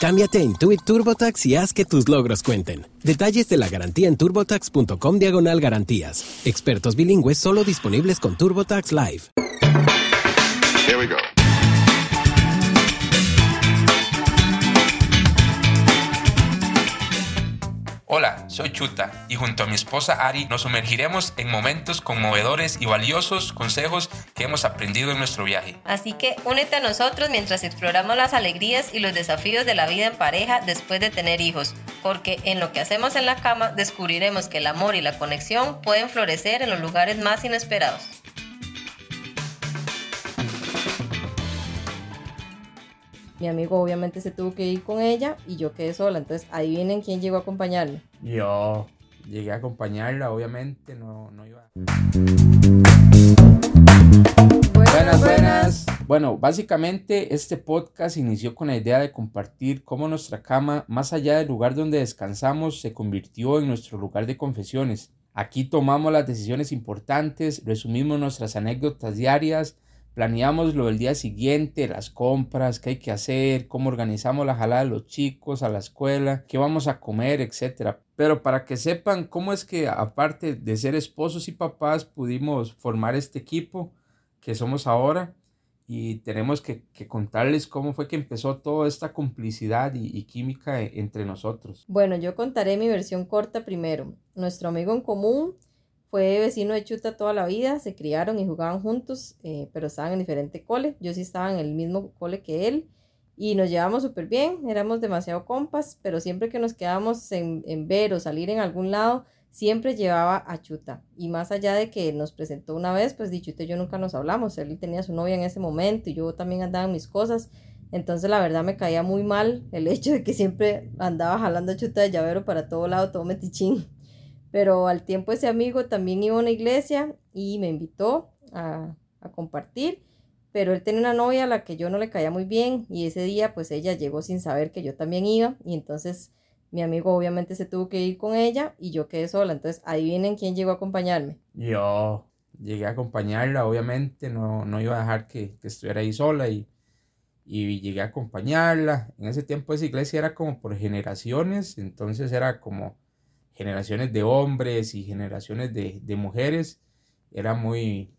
Cámbiate a Intuit TurboTax y haz que tus logros cuenten. Detalles de la garantía en turbotax.com diagonal garantías. Expertos bilingües solo disponibles con TurboTax Live. Here we go. Hola, soy Chuta y junto a mi esposa Ari nos sumergiremos en momentos conmovedores y valiosos consejos que hemos aprendido en nuestro viaje. Así que únete a nosotros mientras exploramos las alegrías y los desafíos de la vida en pareja después de tener hijos, porque en lo que hacemos en la cama descubriremos que el amor y la conexión pueden florecer en los lugares más inesperados. Mi amigo obviamente se tuvo que ir con ella y yo quedé sola. Entonces, adivinen quién llegó a acompañarme. Yo llegué a acompañarla, obviamente, no, no iba. Buenas, buenas. Bueno, básicamente este podcast inició con la idea de compartir cómo nuestra cama, más allá del lugar donde descansamos, se convirtió en nuestro lugar de confesiones. Aquí tomamos las decisiones importantes, resumimos nuestras anécdotas diarias, planeamos lo del día siguiente, las compras, qué hay que hacer, cómo organizamos la jalada de los chicos a la escuela, qué vamos a comer, etc. Pero para que sepan cómo es que aparte de ser esposos y papás pudimos formar este equipo que somos ahora y tenemos que, contarles cómo fue que empezó toda esta complicidad y, y, química e, entre nosotros. Bueno, yo contaré mi versión corta primero. Nuestro amigo en común fue vecino de Chuta toda la vida, se criaron y jugaban juntos, eh, pero estaban en diferente cole. Yo sí estaba en el mismo cole que él y nos llevamos súper bien, éramos demasiado compas, pero siempre que nos quedábamos en, en, ver o salir en algún lado, siempre llevaba a Chuta. Y más allá de que nos presentó una vez, pues de Chuta y yo nunca nos hablamos. Él tenía su novia en ese momento y yo también andaba en mis cosas. Entonces la verdad me caía muy mal el hecho de que siempre andaba jalando a Chuta de llavero para todo lado, todo metichín. Pero al tiempo ese amigo también iba a una iglesia y me invitó a, compartir. Pero él tenía una novia a la que yo no le caía muy bien y ese día pues ella llegó sin saber que yo también iba y entonces mi amigo obviamente se tuvo que ir con ella y yo quedé sola. Entonces adivinen quién llegó a acompañarme. Yo llegué a acompañarla, obviamente no, no iba a dejar que, que estuviera ahí sola y, y llegué a acompañarla. En ese tiempo esa iglesia era como por generaciones, entonces era como generaciones de hombres y generaciones de, de mujeres, era muy,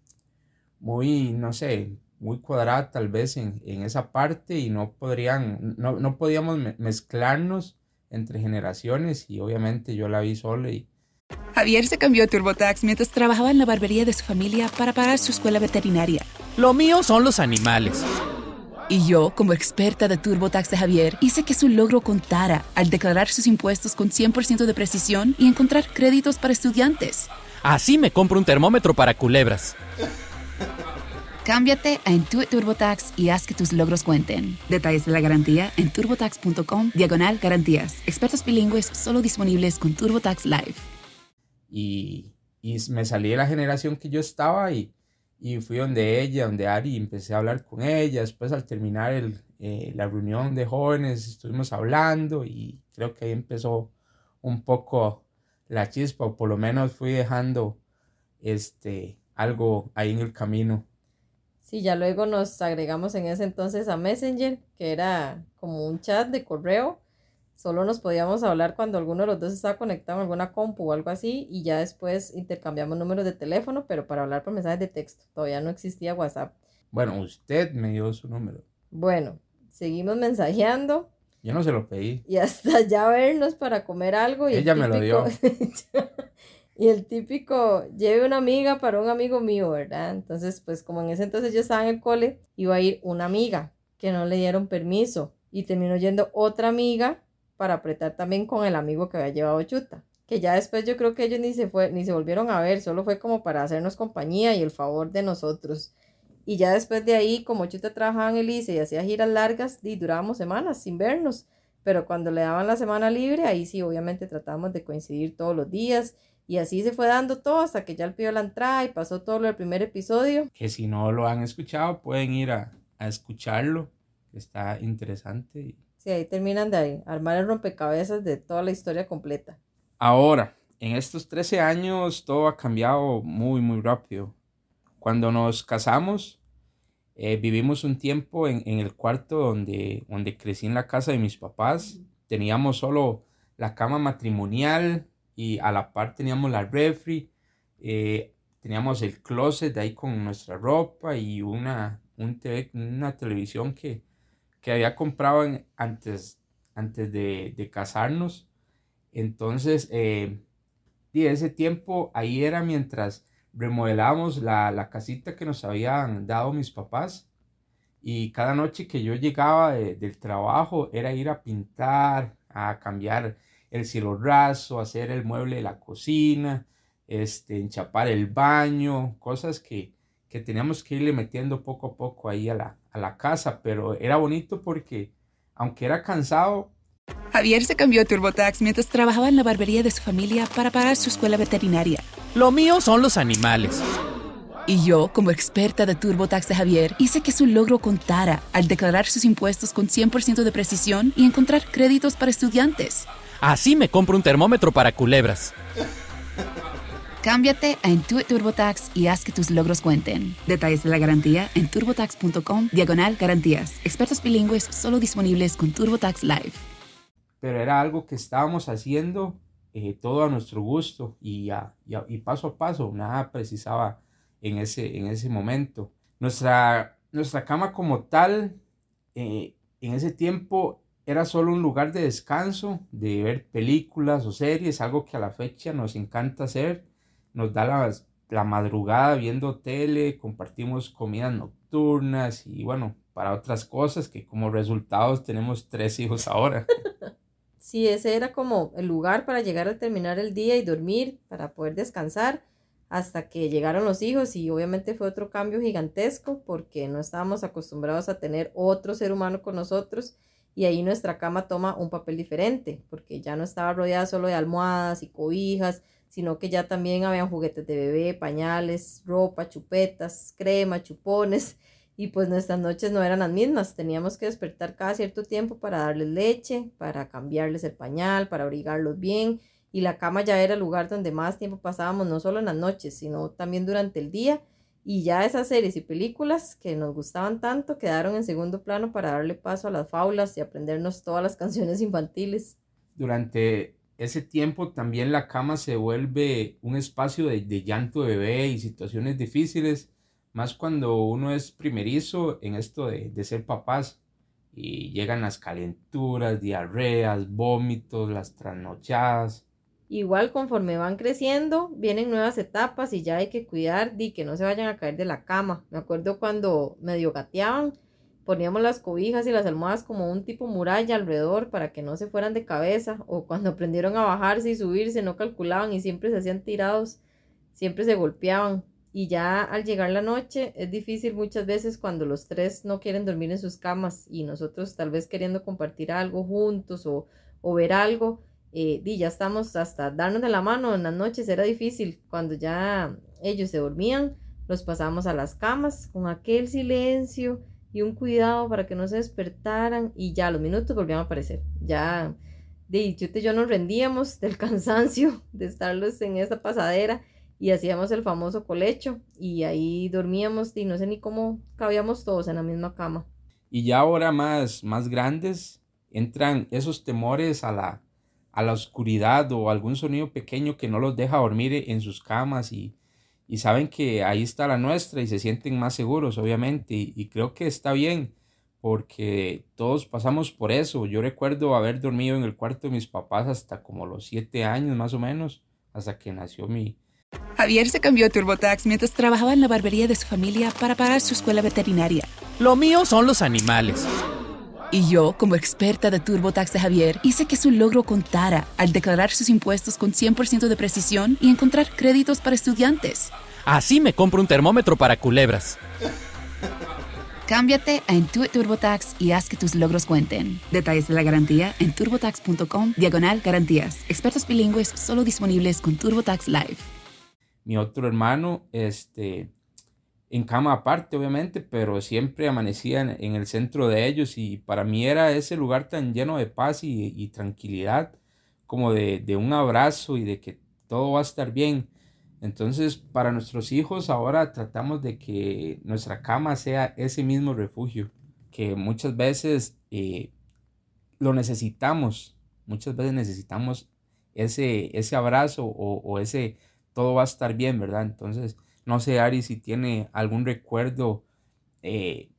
muy, no sé, muy cuadrada tal vez en, en esa parte y no podrían, no, no, podíamos mezclarnos entre generaciones y obviamente yo la vi sola y... Javier se cambió a TurboTax mientras trabajaba en la barbería de su familia para pagar su escuela veterinaria. Lo mío son los animales. Y yo, como experta de TurboTax de Javier, hice que su logro contara al declarar sus impuestos con 100% de precisión y encontrar créditos para estudiantes. Así me compro un termómetro para culebras. Cámbiate a Intuit TurboTax y haz que tus logros cuenten. Detalles de la garantía en turbotax.com diagonal garantías. Expertos bilingües solo disponibles con TurboTax Live. Y, y me salí de la generación que yo estaba y y fui donde ella, donde Ari, y empecé a hablar con ella. Después al terminar el, eh, la reunión de jóvenes estuvimos hablando y creo que ahí empezó un poco la chispa, o por lo menos fui dejando este, algo ahí en el camino. Sí, ya luego nos agregamos en ese entonces a Messenger, que era como un chat de correo Solo nos podíamos hablar cuando alguno de los dos estaba conectado en alguna compu o algo así y ya después intercambiamos números de teléfono, pero para hablar por mensajes de texto. Todavía no existía WhatsApp. Bueno, usted me dio su número. Bueno, seguimos mensajeando. Yo no se lo pedí. Y hasta ya vernos para comer algo. Y Ella me lo dio. Y el típico, lleve una amiga para un amigo mío, ¿verdad? Entonces, pues como en ese entonces yo estaba en el cole, iba a ir una amiga que no le dieron permiso y terminó yendo otra amiga para apretar también con el amigo que había llevado chuta. Que ya después yo creo que ellos ni se fue, ni se volvieron a ver, solo fue como para hacernos compañía y el favor de nosotros. Y ya después de ahí, como Chuta trabajaba en el ICE y hacía giras largas, y durábamos semanas sin vernos. Pero cuando le daban la semana libre, ahí sí, obviamente tratábamos de coincidir todos los días. Y así se fue dando todo hasta que ya el pidió la entrada y pasó todo lo del primer episodio. Que si no lo han escuchado, pueden ir a, a escucharlo. Está interesante. Sí, ahí terminan de armar el rompecabezas de toda la historia completa. Ahora, en estos 13 años todo ha cambiado muy, muy rápido. Cuando nos casamos, eh, vivimos un tiempo en, en, el cuarto donde, donde crecí en la casa de mis papás. Teníamos solo la cama matrimonial y a la par teníamos la refri. Eh, teníamos el closet de ahí con nuestra ropa y una, un TV, una televisión que, que había comprado en, antes, antes de, de, casarnos. Entonces, eh, y ese tiempo ahí era mientras remodelábamos la, la, casita que nos habían dado mis papás. Y cada noche que yo llegaba de, del trabajo era ir a pintar, a cambiar el cielo raso, hacer el mueble de la cocina, este, enchapar el baño, cosas que, que teníamos que irle metiendo poco a poco ahí a la, a la casa, pero era bonito porque aunque era cansado. Javier se cambió a TurboTax mientras trabajaba en la barbería de su familia para pagar su escuela veterinaria. Lo mío son los animales. Y yo, como experta de TurboTax de Javier, hice que su logro contara al declarar sus impuestos con 100% de precisión y encontrar créditos para estudiantes. Así me compro un termómetro para culebras. Cámbiate a Intuit TurboTax y haz que tus logros cuenten. Detalles de la garantía en turbotax.com diagonal garantías. Expertos bilingües solo disponibles con TurboTax Live. Pero era algo que estábamos haciendo eh, todo a nuestro gusto y, a, y, a, y, paso a paso, nada precisaba en ese, en ese momento. Nuestra, nuestra cama como tal, eh, en ese tiempo era solo un lugar de descanso, de ver películas o series, algo que a la fecha nos encanta hacer nos da la, la madrugada viendo tele, compartimos comidas nocturnas y bueno, para otras cosas que como resultados tenemos tres hijos ahora. Sí, ese era como el lugar para llegar a terminar el día y dormir, para poder descansar, hasta que llegaron los hijos y obviamente fue otro cambio gigantesco porque no estábamos acostumbrados a tener otro ser humano con nosotros y ahí nuestra cama toma un papel diferente porque ya no estaba rodeada solo de almohadas y cobijas, sino que ya también habían juguetes de bebé, pañales, ropa, chupetas, crema, chupones, y pues nuestras noches no eran las mismas, teníamos que despertar cada cierto tiempo para darles leche, para cambiarles el pañal, para abrigarlos bien, y la cama ya era el lugar donde más tiempo pasábamos, no solo en las noches, sino también durante el día, y ya esas series y películas que nos gustaban tanto quedaron en segundo plano para darle paso a las faulas y aprendernos todas las canciones infantiles. Durante ese tiempo también la cama se vuelve un espacio de, llanto de bebé y situaciones difíciles, más cuando uno es primerizo en esto de, de ser papás y llegan las calenturas, diarreas, vómitos, las trasnochadas. Igual conforme van creciendo, vienen nuevas etapas y ya hay que cuidar de que no se vayan a caer de la cama. Me acuerdo cuando medio gateaban, poníamos las cobijas y las almohadas como un tipo muralla alrededor para que no se fueran de cabeza o cuando aprendieron a bajarse y subirse no calculaban y siempre se hacían tirados, siempre se golpeaban. Y ya al llegar la noche es difícil muchas veces cuando los tres no quieren dormir en sus camas y nosotros tal vez queriendo compartir algo juntos o, o ver algo eh, y ya estamos hasta darnos de la mano en las noches era difícil. Cuando ya ellos se dormían los pasamos a las camas con aquel silencio y un cuidado para que no se despertaran y ya los minutos volvían a aparecer. Ya de Chute y yo nos rendíamos del cansancio de estarlos en esa pasadera y hacíamos el famoso colecho y ahí dormíamos y no sé ni cómo cabíamos todos en la misma cama. Y ya ahora más, más grandes entran esos temores a la, a la oscuridad o algún sonido pequeño que no los deja dormir en sus camas y y saben que ahí está la nuestra y se sienten más seguros, obviamente, y, y, creo que está bien, porque todos pasamos por eso. Yo recuerdo haber dormido en el cuarto de mis papás hasta como los siete años más o menos, hasta que nació mi... Javier se cambió a TurboTax mientras trabajaba en la barbería de su familia para pagar su escuela veterinaria. Lo mío son los animales. Y yo, como experta de TurboTax de Javier, hice que su logro contara al declarar sus impuestos con 100% de precisión y encontrar créditos para estudiantes. Así me compro un termómetro para culebras. Cámbiate a Intuit TurboTax y haz que tus logros cuenten. Detalles de la garantía en turbotax.com diagonal garantías. Expertos bilingües solo disponibles con TurboTax Live. Mi otro hermano, este, en cama aparte, obviamente, pero siempre amanecía en, el centro de ellos y para mí era ese lugar tan lleno de paz y, tranquilidad, como de, un abrazo y de que todo va a estar bien. Entonces, para nuestros hijos ahora tratamos de que nuestra cama sea ese mismo refugio, que muchas veces eh, lo necesitamos, muchas veces necesitamos ese, ese abrazo o, o ese todo va a estar bien, ¿verdad? Entonces, no sé, Ari, si tiene algún recuerdo eh,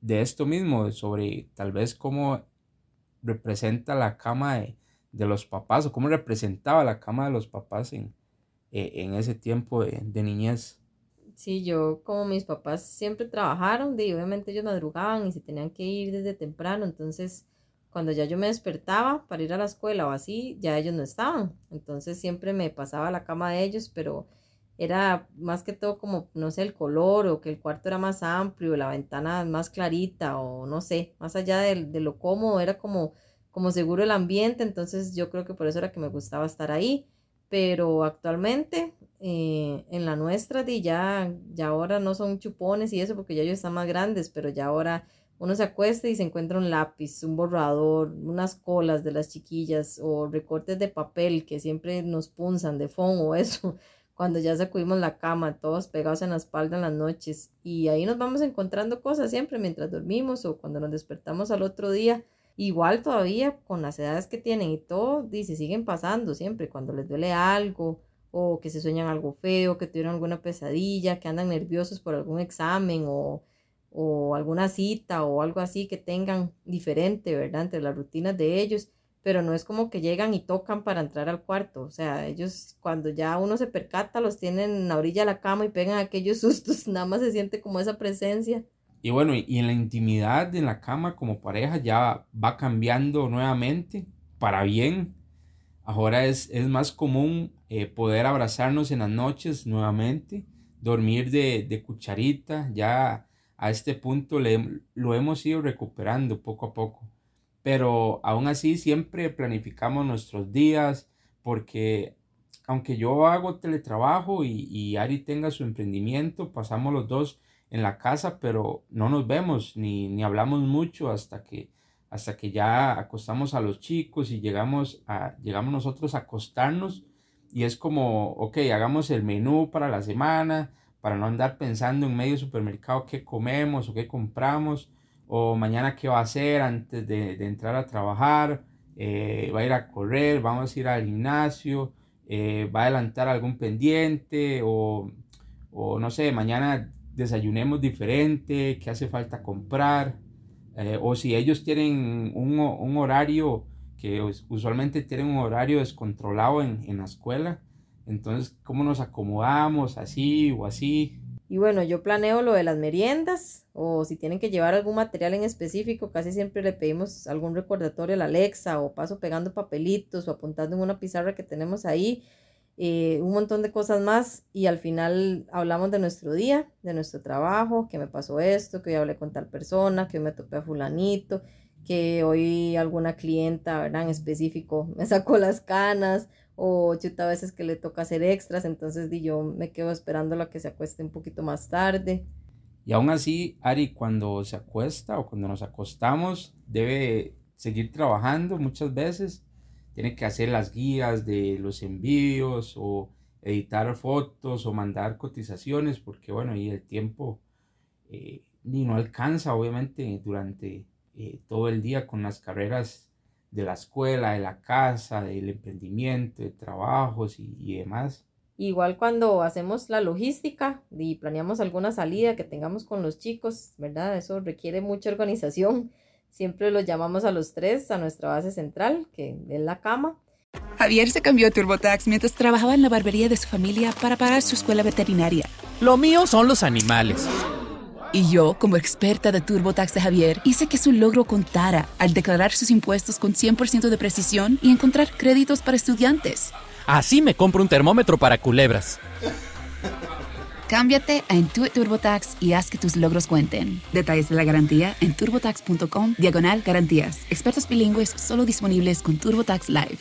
de esto mismo, sobre tal vez cómo representa la cama de, los papás o cómo representaba la cama de los papás en, eh, en ese tiempo de, niñez. Sí, yo como mis papás siempre trabajaron, de, obviamente ellos madrugaban y se tenían que ir desde temprano, entonces cuando ya yo me despertaba para ir a la escuela o así, ya ellos no estaban, entonces siempre me pasaba la cama de ellos, pero era más que todo como, no sé, el color o que el cuarto era más amplio, la ventana más clarita o no sé, más allá de, de, lo cómodo, era como, como seguro el ambiente, entonces yo creo que por eso era que me gustaba estar ahí, pero actualmente eh, en la nuestra y ya, ya ahora no son chupones y eso porque ya ellos están más grandes, pero ya ahora uno se acuesta y se encuentra un lápiz, un borrador, unas colas de las chiquillas o recortes de papel que siempre nos punzan de fondo o eso cuando ya sacudimos la cama, todos pegados en la espalda en las noches. Y ahí nos vamos encontrando cosas siempre mientras dormimos o cuando nos despertamos al otro día. Igual todavía con las edades que tienen y todo, y se siguen pasando siempre cuando les duele algo o que se sueñan algo feo, que tuvieron alguna pesadilla, que andan nerviosos por algún examen o, o alguna cita o algo así que tengan diferente, ¿verdad? Entre las rutinas de ellos pero no es como que llegan y tocan para entrar al cuarto. O sea, ellos cuando ya uno se percata, los tienen en la orilla de la cama y pegan aquellos sustos, nada más se siente como esa presencia. Y bueno, y en la intimidad en la cama como pareja ya va cambiando nuevamente para bien. Ahora es, es más común eh, poder abrazarnos en las noches nuevamente, dormir de, de cucharita, ya a este punto lo hemos ido recuperando poco a poco pero aún así siempre planificamos nuestros días porque aunque yo hago teletrabajo y, y, Ari tenga su emprendimiento, pasamos los dos en la casa, pero no nos vemos ni, ni hablamos mucho hasta que, hasta que ya acostamos a los chicos y llegamos, a, llegamos nosotros a acostarnos. Y es como, ok, hagamos el menú para la semana, para no andar pensando en medio supermercado qué comemos o qué compramos o mañana qué va a hacer antes de, entrar a trabajar, eh, va a ir a correr, vamos a ir al gimnasio, eh, va a adelantar algún pendiente o, no sé, mañana desayunemos diferente, qué hace falta comprar, eh, o si ellos tienen un, horario que usualmente tienen un horario descontrolado en, en la escuela, entonces cómo nos acomodamos así o así, y bueno, yo planeo lo de las meriendas o si tienen que llevar algún material en específico, casi siempre le pedimos algún recordatorio a la Alexa o paso pegando papelitos o apuntando en una pizarra que tenemos ahí, eh, un montón de cosas más y al final hablamos de nuestro día, de nuestro trabajo, que me pasó esto, que hoy hablé con tal persona, que hoy me topé a fulanito, que hoy alguna clienta. En específico me sacó las canas o chuta a veces que le toca hacer extras, entonces di yo me quedo esperando a que se acueste un poquito más tarde. Y aún así, Ari, cuando se acuesta o cuando nos acostamos, debe seguir trabajando muchas veces. Tiene que hacer las guías de los envíos o editar fotos o mandar cotizaciones, porque bueno, y el tiempo eh, ni no alcanza, obviamente, durante eh, todo el día con las carreras de la escuela, de la casa, del emprendimiento, de trabajos y, demás. Igual cuando hacemos la logística y planeamos alguna salida que tengamos con los chicos, ¿verdad? Eso requiere mucha organización. Siempre los llamamos a los tres a nuestra base central, que es la cama. Javier se cambió a TurboTax mientras trabajaba en la barbería de su familia para pagar su escuela veterinaria. Lo mío son los animales. Y yo, como experta de TurboTax de Javier, hice que su logro contara al declarar sus impuestos con 100% de precisión y encontrar créditos para estudiantes. Así me compro un termómetro para culebras. Cámbiate a Intuit TurboTax y haz que tus logros cuenten. Detalles de la garantía en turbotax.com diagonal garantías. Expertos bilingües solo disponibles con TurboTax Live.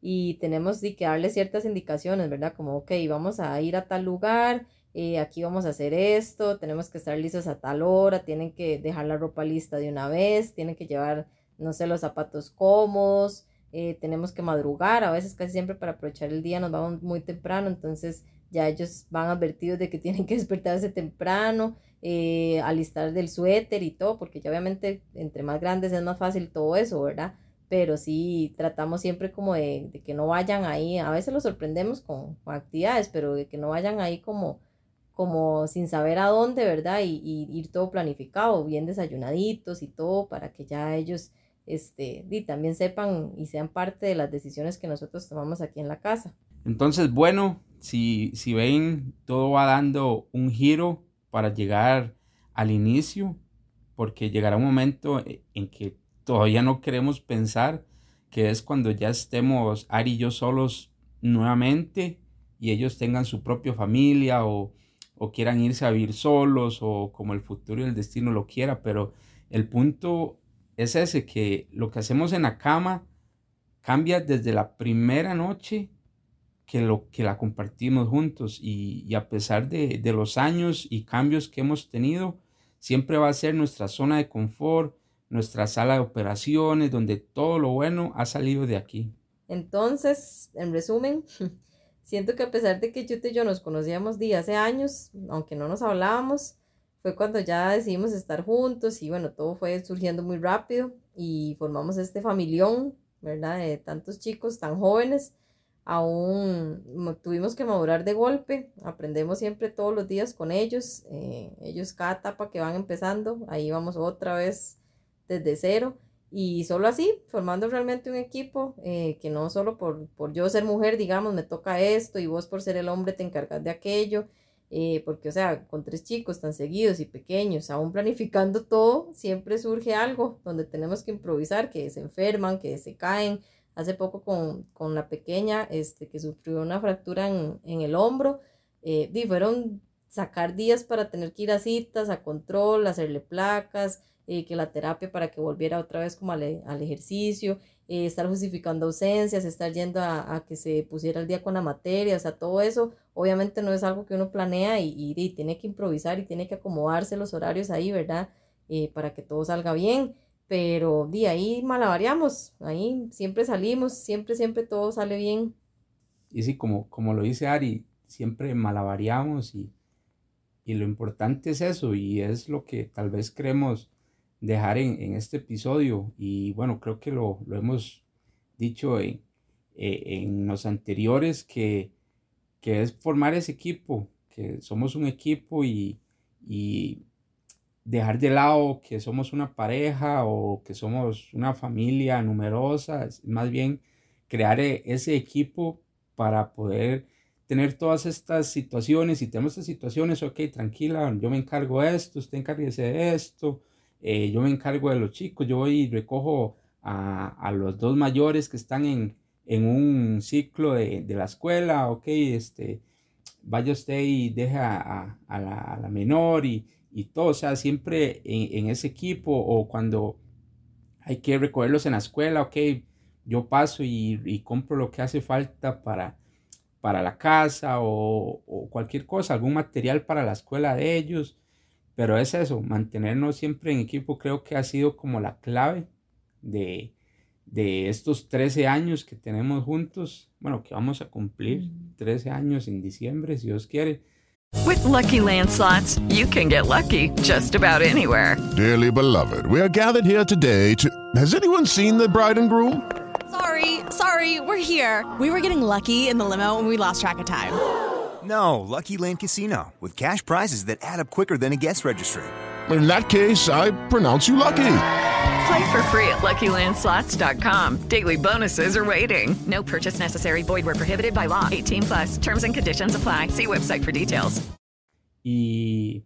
Y tenemos que darle ciertas indicaciones, ¿verdad? Como, ok, vamos a ir a tal lugar, eh, aquí vamos a hacer esto, tenemos que estar listos a tal hora, tienen que dejar la ropa lista de una vez, tienen que llevar, no sé, los zapatos cómodos, eh, tenemos que madrugar, a veces casi siempre para aprovechar el día nos vamos muy temprano, entonces ya ellos van advertidos de que tienen que despertarse temprano, eh, alistar del suéter y todo, porque ya obviamente entre más grandes es más fácil todo eso, ¿verdad? Pero sí tratamos siempre como de, que no vayan ahí, a veces los sorprendemos con, actividades, pero de que no vayan ahí como, como sin saber a dónde, ¿verdad? Y, y, ir todo planificado, bien desayunaditos y todo, para que ya ellos este, y también sepan y sean parte de las decisiones que nosotros tomamos aquí en la casa. Entonces, bueno, si, si ven, todo va dando un giro para llegar al inicio, porque llegará un momento en que todavía no queremos pensar que es cuando ya estemos Ari y yo solos nuevamente y ellos tengan su propia familia o, o quieran irse a vivir solos o como el futuro y el destino lo quiera, pero el punto es ese, que lo que hacemos en la cama cambia desde la primera noche que, lo, que la compartimos juntos y, a pesar de, los años y cambios que hemos tenido, siempre va a ser nuestra zona de confort, nuestra sala de operaciones, donde todo lo bueno ha salido de aquí. Entonces, en resumen, siento que a pesar de que Chute y yo nos conocíamos de hace años, aunque no nos hablábamos, fue cuando ya decidimos estar juntos y bueno, todo fue surgiendo muy rápido y formamos este familión, ¿verdad? De tantos chicos tan jóvenes aún tuvimos que madurar de golpe, aprendemos siempre todos los días con ellos, eh, ellos cada etapa que van empezando, ahí vamos otra vez desde cero y solo así, formando realmente un equipo eh, que no solo por, por, yo ser mujer, digamos, me toca esto y vos por ser el hombre te encargas de aquello, eh, porque o sea, con tres chicos tan seguidos y pequeños, aún planificando todo, siempre surge algo donde tenemos que improvisar, que se enferman, que se caen, hace poco con, la pequeña este, que sufrió una fractura en, el hombro. Eh, y fueron sacar días para tener que ir a citas, a control, hacerle placas, eh, que la terapia para que volviera otra vez como al, ejercicio, eh, estar justificando ausencias, estar yendo a, que se pusiera al día con la materia, o sea, todo eso obviamente no es algo que uno planea y, y, tiene que improvisar y tiene que acomodarse los horarios ahí, ¿verdad? para que todo salga bien pero de ahí malavariamos, ahí siempre salimos, siempre, siempre todo sale bien. Y sí, como, como lo dice Ari, siempre malavariamos y, y lo importante es eso y es lo que tal vez queremos dejar en, en este episodio. Y bueno, creo que lo, lo hemos dicho en, eh, en los anteriores que, que es formar ese equipo, que somos un equipo y, y dejar de lado que somos una pareja o que somos una familia numerosa, más bien crear e, ese equipo para poder tener todas estas situaciones. Si tenemos estas situaciones, ok, tranquila, yo me encargo de esto, usted encárguese de esto, eh, yo me encargo de los chicos, yo voy y recojo a, los dos mayores que están en, un ciclo de, la escuela, ok, este, vaya usted y deja a, la, a la menor y, y todo, o sea, siempre en, ese equipo o cuando hay que recogerlos en la escuela, ok, yo paso y, compro lo que hace falta para, para la casa o, cualquier cosa, algún material para la escuela de ellos, pero es eso, mantenernos siempre en equipo creo que ha sido como la clave de, de estos 13 años que tenemos juntos, bueno, que vamos a cumplir 13 años en diciembre, si Dios quiere With lucky landslots, you can get lucky just about anywhere. Dearly beloved, we are gathered here today to. Has anyone seen the bride and groom? Sorry, sorry, we're here. We were getting lucky in the limo and we lost track of time. No, Lucky Land Casino, with cash prizes that add up quicker than a guest registry. In that case, I pronounce you lucky. Play for free at LuckyLandSlots.com. Daily bonuses are waiting. No purchase necessary. Void were prohibited by law. 18 plus. Terms and conditions apply. See website for details. Y,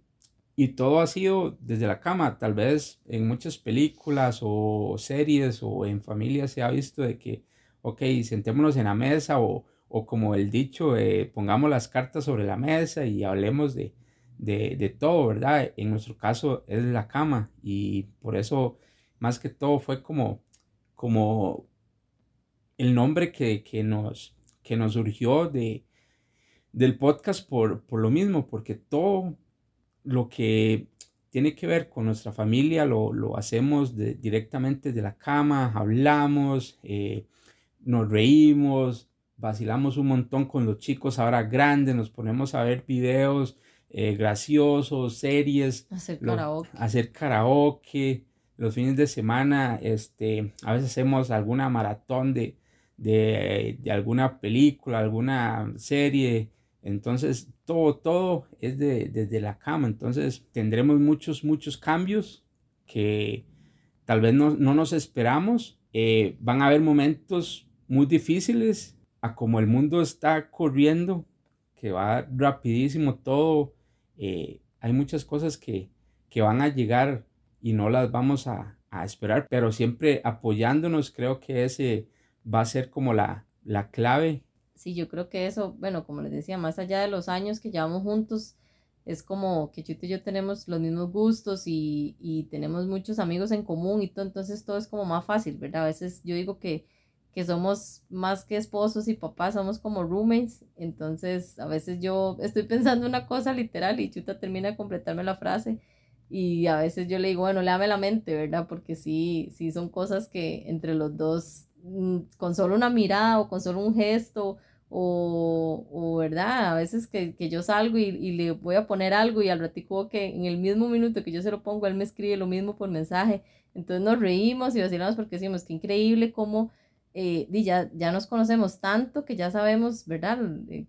y todo ha sido desde la cama. Tal vez en muchas películas o series o en familia se ha visto de que, ok, sentémonos en la mesa o, o como el dicho, eh, pongamos las cartas sobre la mesa y hablemos de, de, todo, ¿verdad? En nuestro caso es la cama y por eso más que todo fue como, como el nombre que, que nos, que nos surgió de, del podcast por, por lo mismo, porque todo lo que tiene que ver con nuestra familia lo, lo hacemos directamente de la cama, hablamos, eh, nos reímos, vacilamos un montón con los chicos ahora grandes, nos ponemos a ver videos eh, graciosos, series, Hacer lo- karaoke. hacer karaoke, los fines de semana, este, a veces hacemos alguna maratón de, de, de alguna película, alguna serie, entonces todo, todo es de, desde la cama, entonces tendremos muchos, muchos cambios que tal vez no, no nos esperamos, Eh, van a haber momentos muy difíciles a como el mundo está corriendo, que va rapidísimo todo, eh, hay muchas cosas que, que van a llegar y no las vamos a, esperar, pero siempre apoyándonos, creo que ese va a ser como la, la clave. Sí, yo creo que eso, bueno, como les decía, más allá de los años que llevamos juntos, es como que Chuto y yo tenemos los mismos gustos y, y tenemos muchos amigos en común y todo, entonces todo es como más fácil, ¿verdad? A veces yo digo que, que somos más que esposos y papás, somos como roommates, entonces a veces yo estoy pensando una cosa literal y Chuta termina de completarme la frase y a veces yo le digo, bueno, léame la mente, ¿verdad? Porque sí, sí son cosas que entre los dos, mm, con solo una mirada o con solo un gesto o, o verdad, a veces que, que yo salgo y, y le voy a poner algo y al ratico que en el mismo minuto que yo se lo pongo, él me escribe lo mismo por mensaje. Entonces nos reímos y vacilamos porque decimos que increíble cómo eh, di, ya, nos conocemos tanto que ya sabemos, ¿verdad?,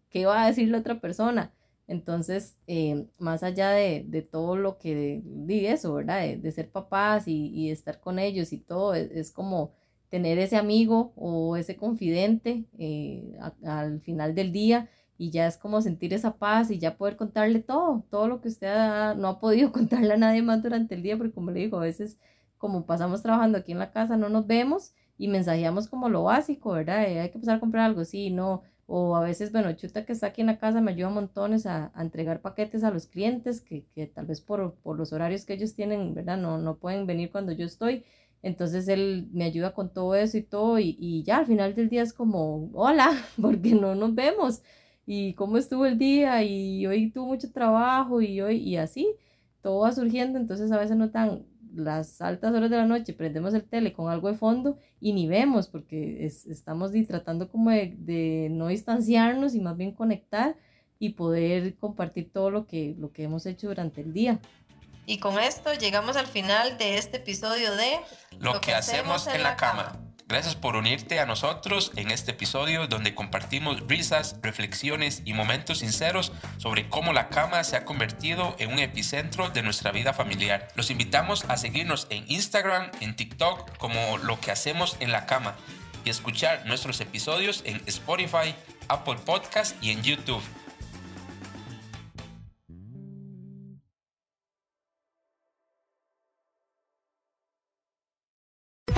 qué va a decir la otra persona. Entonces, eh, más allá de, de todo lo que di eso, ¿verdad? De, de ser papás y, y estar con ellos y todo, es, es como tener ese amigo o ese confidente eh, al final del día y ya es como sentir esa paz y ya poder contarle todo, todo lo que usted no ha podido contarle a nadie más durante el día, porque como le digo, a veces como pasamos trabajando aquí en la casa no nos vemos y mensajeamos como lo básico, ¿verdad? Hay que pasar a comprar algo, sí, no. O a veces, bueno, Chuta que está aquí en la casa me ayuda montones a, a entregar paquetes a los clientes que, que tal vez por, por los horarios que ellos tienen, ¿verdad? No, no pueden venir cuando yo estoy. Entonces él me ayuda con todo eso y todo y, y ya al final del día es como, hola, porque no nos vemos. Y cómo estuvo el día y hoy tuvo mucho trabajo y hoy y así, todo va surgiendo. Entonces a veces no tan las altas horas de la noche, prendemos el tele con algo de fondo y ni vemos porque es- estamos tratando como de, de no distanciarnos y más bien conectar y poder compartir todo lo que, lo que hemos hecho durante el día. Y con esto llegamos al final de este episodio de Lo que hacemos en la cama. Gracias por unirte a nosotros en este episodio donde compartimos risas, reflexiones y momentos sinceros sobre cómo la cama se ha convertido en un epicentro de nuestra vida familiar. Los invitamos a seguirnos en Instagram, en TikTok como Lo que hacemos en la cama y escuchar nuestros episodios en Spotify, Apple Podcast y en YouTube.